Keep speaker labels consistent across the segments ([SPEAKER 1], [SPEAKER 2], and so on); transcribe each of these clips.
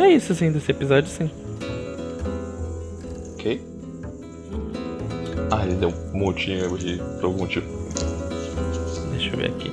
[SPEAKER 1] É isso, assim, desse episódio, sim.
[SPEAKER 2] Ok. Ah, ele deu um montinho de por algum motivo.
[SPEAKER 1] Deixa eu ver aqui.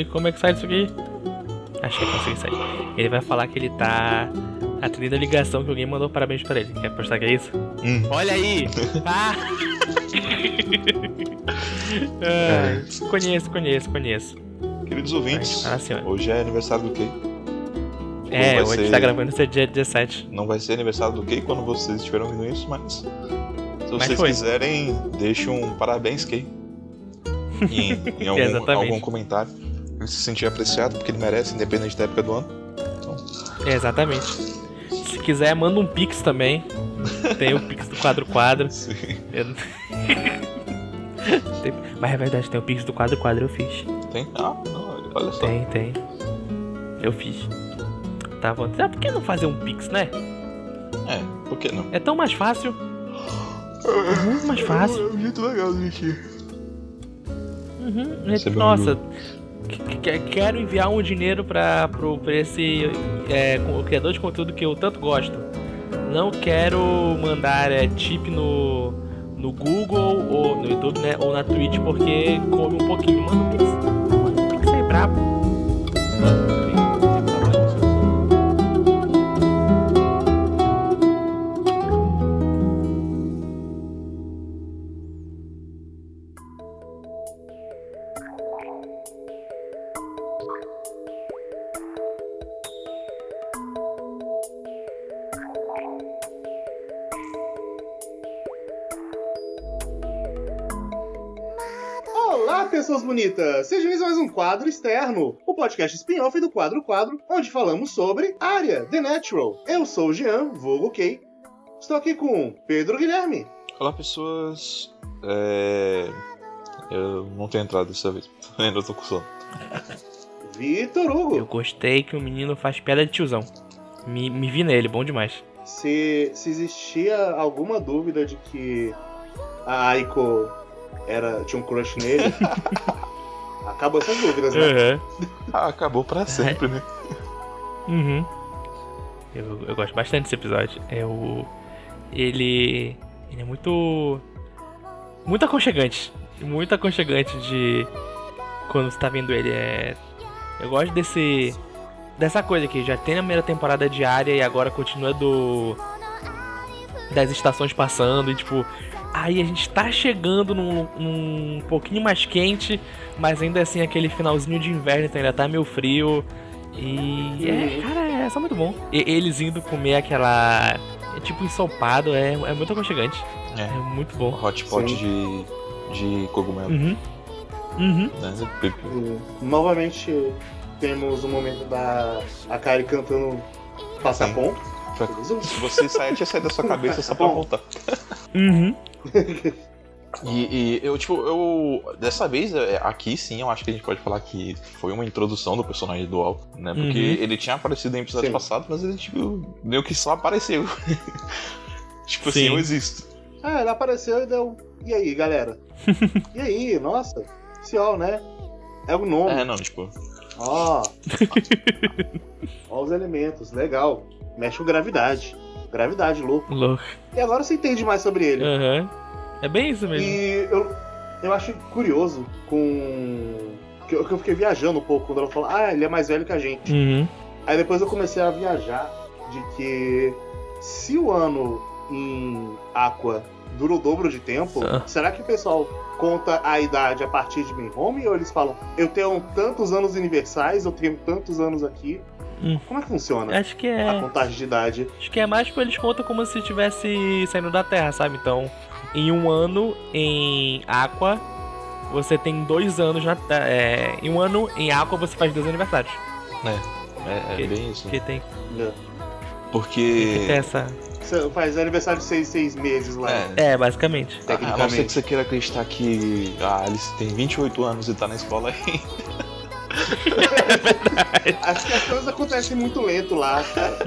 [SPEAKER 1] E como é que sai isso aqui? Achei que consegui sair. Ele vai falar que ele tá atendendo a ligação que alguém mandou parabéns pra ele. Quer apostar que é isso?
[SPEAKER 2] Hum.
[SPEAKER 1] Olha aí! Ah! Ai, conheço, conheço, conheço.
[SPEAKER 2] Queridos ouvintes,
[SPEAKER 1] Ah, senhora.
[SPEAKER 2] hoje é aniversário do Kay.
[SPEAKER 1] É, hoje
[SPEAKER 2] ser-
[SPEAKER 1] tá gravando esse dia 17.
[SPEAKER 2] Não vai ser aniversário do Kay quando vocês estiverem ouvindo isso, mas. Se vocês
[SPEAKER 1] foi.
[SPEAKER 2] quiserem, deixe um parabéns, Kay. Em, em algum, algum comentário. Ele se sentir apreciado, porque ele merece, independente da época do ano.
[SPEAKER 1] É, exatamente. Se quiser, manda um pix também. Tem o pix do quadro quadro.
[SPEAKER 2] Sim.
[SPEAKER 1] Eu- Tem- Mas é verdade, tem o pix do quadro quadro, eu fiz.
[SPEAKER 2] Tem? Ah, não, olha só.
[SPEAKER 1] Tem, tem. Eu fiz. Tá bom. Ah, por que não fazer um pix, né?
[SPEAKER 2] É, por que não?
[SPEAKER 1] É tão mais fácil. É muito mais fácil.
[SPEAKER 2] É muito legal.
[SPEAKER 1] Uhum.
[SPEAKER 2] Um
[SPEAKER 1] Nossa, que- que- quero enviar um dinheiro pra, pro, pra esse é, criador de conteúdo que eu tanto gosto. Não quero mandar é, tip no, no Google ou no YouTube, né? Ou na Twitch porque come um pouquinho. Manda um pix.
[SPEAKER 3] Bonitas! Sejam bem-vindos a mais um quadro externo, o podcast spin-off do Quadro Quadro, onde falamos sobre área, The Natural. Eu sou o Jean, vulgo Kay. Estou aqui com Pedro Guilherme,
[SPEAKER 2] Olá, pessoas. É. Eu não tenho entrado dessa vez. Ainda tô com sono.
[SPEAKER 3] Vitor
[SPEAKER 1] Eu
[SPEAKER 3] Hugo.
[SPEAKER 1] gostei que o menino faz piada de tiozão. Me, me vi nele, bom demais.
[SPEAKER 3] Se, se existia alguma dúvida de que a Aiko era, tinha um crush nele, acabou essas dúvidas, né?
[SPEAKER 1] Uhum.
[SPEAKER 2] Ah, acabou pra sempre, né?
[SPEAKER 1] Uhum. Eu, eu gosto bastante desse episódio. É o. Ele. Ele é muito. Muito aconchegante. Muito aconchegante de. Quando você tá vendo ele. É. Eu gosto desse. Dessa coisa que já tem na primeira temporada diária e agora continua do. Das estações passando e tipo. Aí a gente tá chegando num, num pouquinho mais quente, mas ainda assim aquele finalzinho de inverno então ainda tá meio frio. E é, cara, é só muito bom. E, eles indo comer aquela. É tipo ensopado, é, é muito aconchegante. É
[SPEAKER 2] É.
[SPEAKER 1] muito bom.
[SPEAKER 2] Hotpot
[SPEAKER 3] Sim.
[SPEAKER 2] de, de cogumelo.
[SPEAKER 1] Uhum. Uhum.
[SPEAKER 2] Né?
[SPEAKER 3] E, novamente temos o momento da Akari cantando Passaponto.
[SPEAKER 2] Você sair, tinha saído da sua cabeça só pra voltar.
[SPEAKER 1] Uhum.
[SPEAKER 2] E, e eu, tipo, eu. Dessa vez, é, aqui sim, eu acho que a gente pode falar que foi uma introdução do personagem dual, né? Porque
[SPEAKER 1] Uhum.
[SPEAKER 2] ele tinha aparecido em episódio
[SPEAKER 3] Sim.
[SPEAKER 2] passado, mas ele, tipo, meio que só apareceu. tipo assim,
[SPEAKER 1] Sim.
[SPEAKER 2] eu existo.
[SPEAKER 3] Ah, ele apareceu e deu. E aí, galera? e aí, nossa, Ciol, né? É o nome.
[SPEAKER 2] É, não, tipo.
[SPEAKER 3] Ó. Ó os elementos, legal. Mexe com gravidade. Gravidade, louco.
[SPEAKER 1] Louco.
[SPEAKER 3] E agora você entende mais sobre ele.
[SPEAKER 1] Aham. É bem isso mesmo.
[SPEAKER 3] E eu, eu acho curioso com. Que eu, que eu fiquei viajando um pouco quando ela falou, ah, ele é mais velho que a gente.
[SPEAKER 1] Uhum.
[SPEAKER 3] Aí depois eu comecei a viajar de que se o ano em Aqua dura o dobro de tempo,
[SPEAKER 1] Ah.
[SPEAKER 3] será que o pessoal conta a idade a partir de Home ou eles falam, eu tenho tantos anos universais, eu tenho tantos anos aqui?
[SPEAKER 1] Hum.
[SPEAKER 3] Como é que funciona
[SPEAKER 1] Acho que
[SPEAKER 3] a
[SPEAKER 1] é.
[SPEAKER 3] contagem de idade?
[SPEAKER 1] Acho que é mais tipo, eles contam como se estivesse saindo da Terra, sabe? Então, em um ano em Aqua, você tem dois anos na Terra. É, em um ano em Aqua você faz dois aniversários.
[SPEAKER 2] É, é
[SPEAKER 1] Que-
[SPEAKER 2] bem isso.
[SPEAKER 1] Porque tem, tem que
[SPEAKER 2] Porque.
[SPEAKER 1] ter essa.
[SPEAKER 3] Faz aniversário de seis, seis meses lá.
[SPEAKER 2] É,
[SPEAKER 1] É, basicamente.
[SPEAKER 2] a não ser
[SPEAKER 3] Tecnicamente.
[SPEAKER 2] que você queira acreditar que a Alice tem 28 anos e tá na escola aí.
[SPEAKER 3] Acho que as coisas acontecem muito lento lá, cara.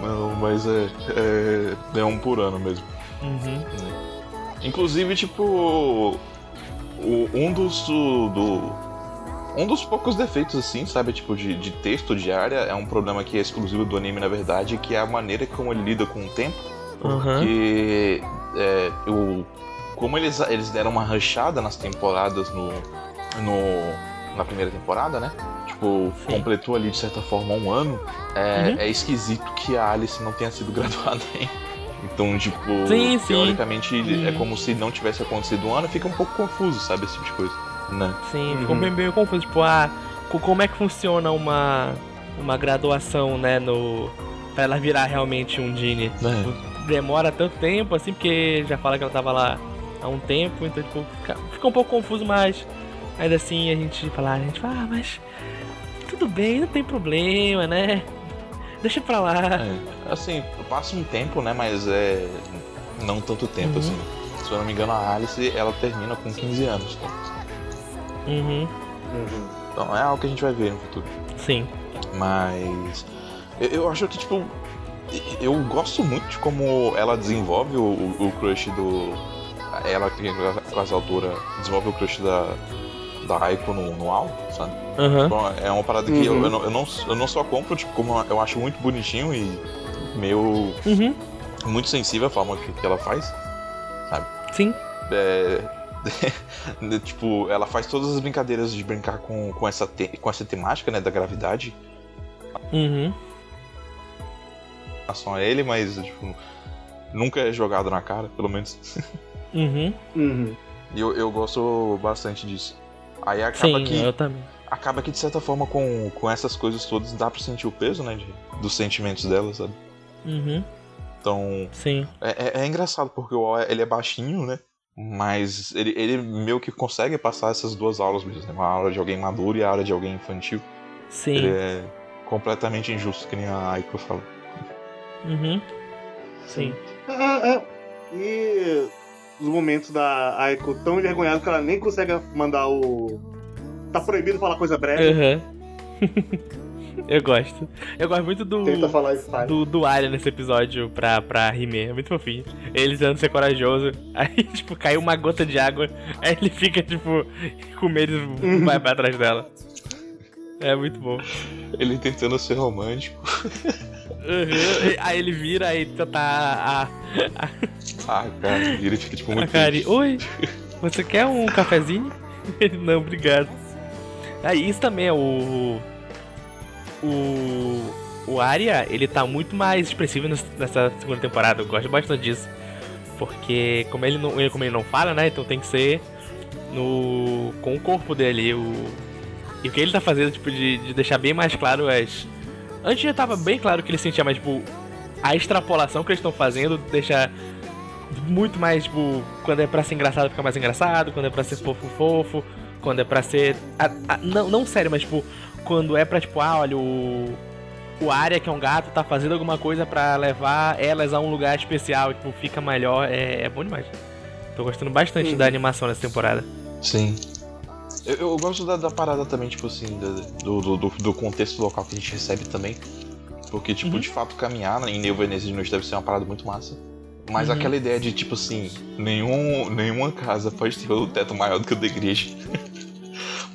[SPEAKER 2] Não, mas é, é. É um por ano mesmo.
[SPEAKER 1] Uhum.
[SPEAKER 2] Inclusive, tipo. o- um dos. Do, do- Um dos poucos defeitos, assim, sabe, tipo, de, de texto de área, é um problema que é exclusivo do anime, na verdade, que é a maneira como ele lida com o tempo.
[SPEAKER 1] Uhum.
[SPEAKER 2] Porque é, o, como eles, eles deram uma rachada nas temporadas no, no, na primeira temporada, né? Tipo,
[SPEAKER 1] Sim.
[SPEAKER 2] completou ali de certa forma um ano. É,
[SPEAKER 1] Uhum.
[SPEAKER 2] é esquisito que a Alice não tenha sido graduada ainda. Então, tipo,
[SPEAKER 1] Sim, sim.
[SPEAKER 2] teoricamente ele- é
[SPEAKER 1] Uhum.
[SPEAKER 2] como se não tivesse acontecido um ano, fica um pouco confuso, sabe? Esse tipo de coisa. Né?
[SPEAKER 1] Sim,
[SPEAKER 3] Uhum.
[SPEAKER 1] ficou meio, meio confuso. Tipo, ah, co- como é que funciona uma, uma graduação, né, no... Pra ela virar realmente um Genie.
[SPEAKER 2] É.
[SPEAKER 1] Demora tanto tempo, assim, porque já fala que ela tava lá há um tempo, então, tipo, fica, fica um pouco confuso, mas ainda assim a gente fala, a gente fala, ah, mas tudo bem, não tem problema, né? Deixa pra lá.
[SPEAKER 2] É, assim, passa um tempo, né? Mas é. Não tanto tempo,
[SPEAKER 1] Uhum.
[SPEAKER 2] assim. Se eu não me engano, a Alice ela termina com 15 anos. Né?
[SPEAKER 1] Uhum,
[SPEAKER 3] Uhum.
[SPEAKER 2] Então é algo que a gente vai ver no futuro.
[SPEAKER 1] sim.
[SPEAKER 2] Mas. Eu, eu acho que, tipo. Eu gosto muito de como ela desenvolve o, o, crush do. Ela, as autoras, desenvolve o crush da. Da Aiko no, no Al, sabe? Então, é uma parada que eu,
[SPEAKER 3] Uhum.
[SPEAKER 2] eu, não, eu, não, eu não só compro, tipo, como eu acho muito bonitinho e meio.
[SPEAKER 1] Uhum,
[SPEAKER 2] muito sensível a forma que, que ela faz.
[SPEAKER 1] sim.
[SPEAKER 2] É, tipo, ela faz todas as brincadeiras de brincar com, com, essa, te- com essa temática, né, da gravidade
[SPEAKER 1] Uhum,
[SPEAKER 2] em relação a ele, mas, tipo, nunca é jogado na cara, pelo menos.
[SPEAKER 1] uhum.
[SPEAKER 3] Uhum.
[SPEAKER 2] E eu, eu gosto bastante disso. Aí acaba
[SPEAKER 1] Sim,
[SPEAKER 2] que
[SPEAKER 1] eu também.
[SPEAKER 2] acaba que de certa forma com, com essas coisas todas dá pra sentir o peso, né, de, dos sentimentos dela, sabe?
[SPEAKER 1] Uhum,
[SPEAKER 2] Então,
[SPEAKER 1] sim.
[SPEAKER 2] É, é- é engraçado porque o O, ele é baixinho, né? Mas ele, ele meio que consegue passar essas duas aulas mesmo, né? Uma aula de alguém maduro e a aula de alguém infantil.
[SPEAKER 1] Sim.
[SPEAKER 2] Ele é completamente injusto, que nem a Aiko fala.
[SPEAKER 1] Uhum. Sim.
[SPEAKER 3] Ah, ah, E os momentos da Aiko tão envergonhada que ela nem consegue mandar o. Tá proibido falar coisa breve.
[SPEAKER 1] Aham. eu gosto. Eu gosto muito do.
[SPEAKER 3] Tenta falar e faz.
[SPEAKER 1] Do, do Arya nesse episódio pra, pra Rime. É muito fofinho. Ele tentando ser corajoso. Aí, tipo, caiu uma gota de água. Aí ele fica, tipo, com medo e vai pra trás dela. É muito bom.
[SPEAKER 2] Ele tentando ser romântico.
[SPEAKER 1] Uhum. Aí ele vira, aí tá a, a,
[SPEAKER 2] Ah, cara, e ele fica tipo muito. Feliz.
[SPEAKER 1] Oi, você quer um cafezinho? Ele, não, obrigado. Aí isso também é o. O. O Arya, ele tá muito mais expressivo nes- nessa segunda temporada. Eu gosto bastante disso. Porque como ele não, como ele não fala, né? Então tem que ser no. com o corpo dele. O, e o que ele tá fazendo, tipo, de, de deixar bem mais claro as. Antes já tava bem claro que ele sentia, mas, tipo, a extrapolação que eles estão fazendo deixa muito mais, tipo, quando é pra ser engraçado fica mais engraçado, quando é pra ser fofo, fofo, quando é pra ser. a- a- não, não sério, mas, tipo, quando é pra, tipo, ah, olha, o. O Arya, que é um gato, tá fazendo alguma coisa pra levar elas a um lugar especial, tipo, fica melhor, é, é bom demais. Tô gostando bastante
[SPEAKER 3] Uhum.
[SPEAKER 1] da animação nessa temporada.
[SPEAKER 2] Sim. Eu, eu gosto da, da parada também, tipo assim, do, do, do- do contexto local que a gente recebe também. Porque, tipo,
[SPEAKER 1] Uhum.
[SPEAKER 2] de fato, caminhar em New Veneza de noite deve ser uma parada muito massa. Mas
[SPEAKER 1] Uhum.
[SPEAKER 2] aquela ideia de, tipo assim, nenhum, nenhuma casa pode ter o teto maior do que o da igreja.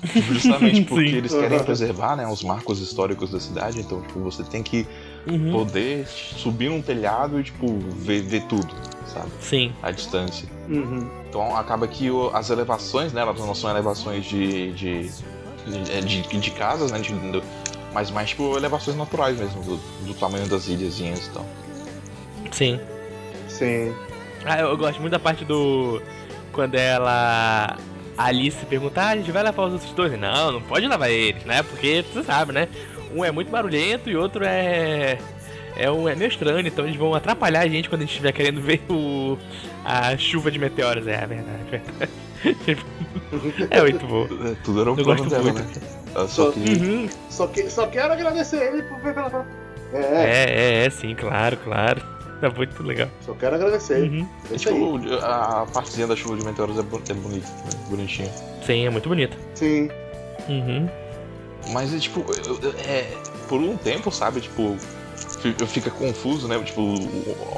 [SPEAKER 2] Justamente porque
[SPEAKER 1] Sim.
[SPEAKER 2] eles querem
[SPEAKER 3] Uhum.
[SPEAKER 2] preservar né, os marcos históricos da cidade, então, tipo, você tem que
[SPEAKER 1] Uhum.
[SPEAKER 2] poder subir num telhado e, tipo, ver, ver tudo, sabe?
[SPEAKER 1] Sim.
[SPEAKER 2] A distância.
[SPEAKER 3] Uhum.
[SPEAKER 2] Então acaba que o- as elevações, né, elas não são elevações de. de, de, de- de casas, né? de- mas mais tipo elevações naturais mesmo, do, do tamanho das ilhazinhas e tal.
[SPEAKER 1] Sim.
[SPEAKER 3] Sim.
[SPEAKER 1] Ah, eu, eu gosto muito da parte do. Quando ela. A Alice pergunta, ah, a gente vai levar os outros dois? Não, não pode levar eles, né? Porque você sabe, né? Um é muito barulhento e outro é. É, um, é meio estranho, então eles vão atrapalhar a gente quando a gente estiver querendo ver o, a chuva de meteoros. É, é verdade, é verdade. É muito bom.
[SPEAKER 2] É, Tudo era um
[SPEAKER 1] Eu gosto
[SPEAKER 2] dela,
[SPEAKER 1] muito.
[SPEAKER 2] né? Ela só queria.
[SPEAKER 1] Uhum.
[SPEAKER 3] Só, que, só quero agradecer ele por pela. É,
[SPEAKER 1] É, é, é, sim, claro, claro. É muito legal.
[SPEAKER 3] só quero agradecer.
[SPEAKER 1] Uhum.
[SPEAKER 3] É.
[SPEAKER 2] Tipo, a, partezinha da chuva de meteoros é, é bonita, né? bonitinha.
[SPEAKER 1] Sim, é muito bonito.
[SPEAKER 3] Sim.
[SPEAKER 1] Uhum.
[SPEAKER 2] Mas é tipo, é, por um tempo, sabe, tipo, eu fica confuso, né? Tipo,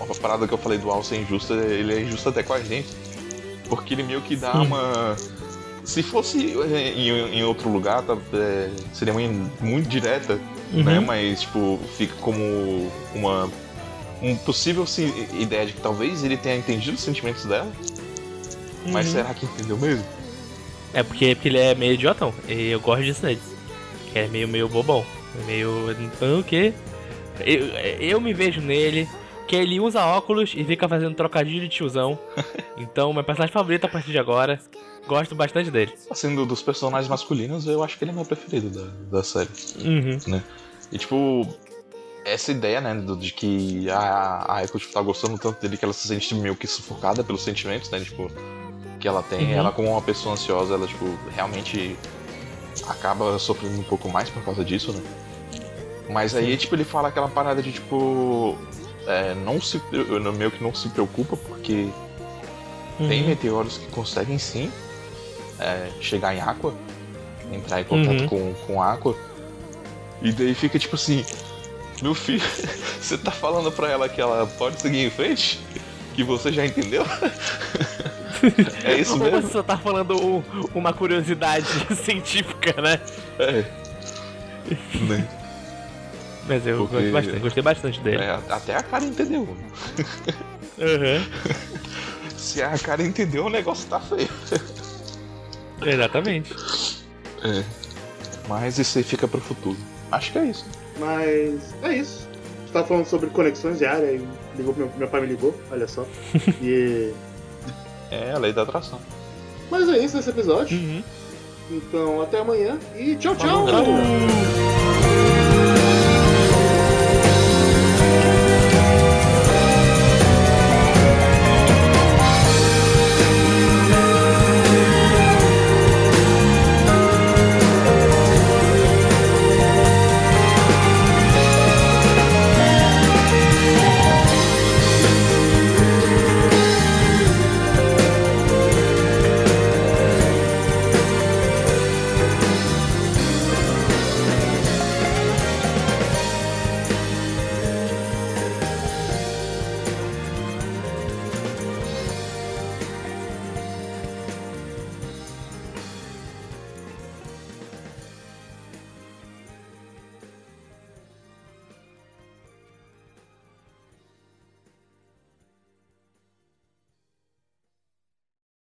[SPEAKER 2] a parada que eu falei do Al ser injusta, ele é injusto até com a gente. Porque ele meio que dá
[SPEAKER 1] Hum.
[SPEAKER 2] uma. Se fosse é, em, em outro lugar, tá, é, seria uma, muito direta,
[SPEAKER 1] Uhum.
[SPEAKER 2] né? Mas, tipo, fica como uma. Um possível sim, ideia de que talvez ele tenha entendido os sentimentos dela. Mas
[SPEAKER 1] Uhum.
[SPEAKER 2] será que entendeu mesmo?
[SPEAKER 1] É porque, porque ele é meio idiotão. E eu gosto disso nele. Que é meio, meio bobão. Meio. Então, o quê? Eu, eu me vejo nele. Que ele usa óculos e fica fazendo trocadilho de tiozão. Então, meu personagem favorito a partir de agora. Gosto bastante dele.
[SPEAKER 2] Assim, do- dos personagens masculinos, eu acho que ele é meu preferido da, da série.
[SPEAKER 1] Uhum.
[SPEAKER 2] E tipo, essa ideia, né, de que a, a Echo tipo, tá gostando tanto dele que ela se sente meio que sufocada pelos sentimentos, né? Tipo, que ela tem.
[SPEAKER 1] Uhum.
[SPEAKER 2] Ela, como uma pessoa ansiosa, ela, tipo, realmente acaba sofrendo um pouco mais por causa disso, né? Mas aí, tipo, ele fala aquela parada de tipo. é, não se. Meio que não se preocupa, porque tem
[SPEAKER 1] Uhum.
[SPEAKER 2] meteoros que conseguem sim é, chegar em Aqua, entrar em contato
[SPEAKER 1] Uhum.
[SPEAKER 2] com, com Aqua. E daí fica tipo assim, meu filho, você tá falando pra ela que ela pode seguir em frente? Que você já entendeu? é isso mesmo?
[SPEAKER 1] você só tá falando um- uma curiosidade científica, né?
[SPEAKER 2] É. Né?
[SPEAKER 1] Mas eu
[SPEAKER 2] Porque-
[SPEAKER 1] gostei bastante, gostei bastante dele.
[SPEAKER 2] É, até a cara entendeu.
[SPEAKER 1] Uhum.
[SPEAKER 2] Se a cara entendeu, o negócio tá feio.
[SPEAKER 1] Exatamente.
[SPEAKER 2] É. Mas isso aí fica pro futuro. Acho que é isso.
[SPEAKER 3] Mas é isso. A gente tava falando sobre conexões de área e ligou, meu, meu pai me ligou, olha só. E.
[SPEAKER 2] É a lei da atração.
[SPEAKER 3] Mas é isso nesse episódio.
[SPEAKER 1] Uhum.
[SPEAKER 3] Então até amanhã e tchau, tchau!
[SPEAKER 1] Falou.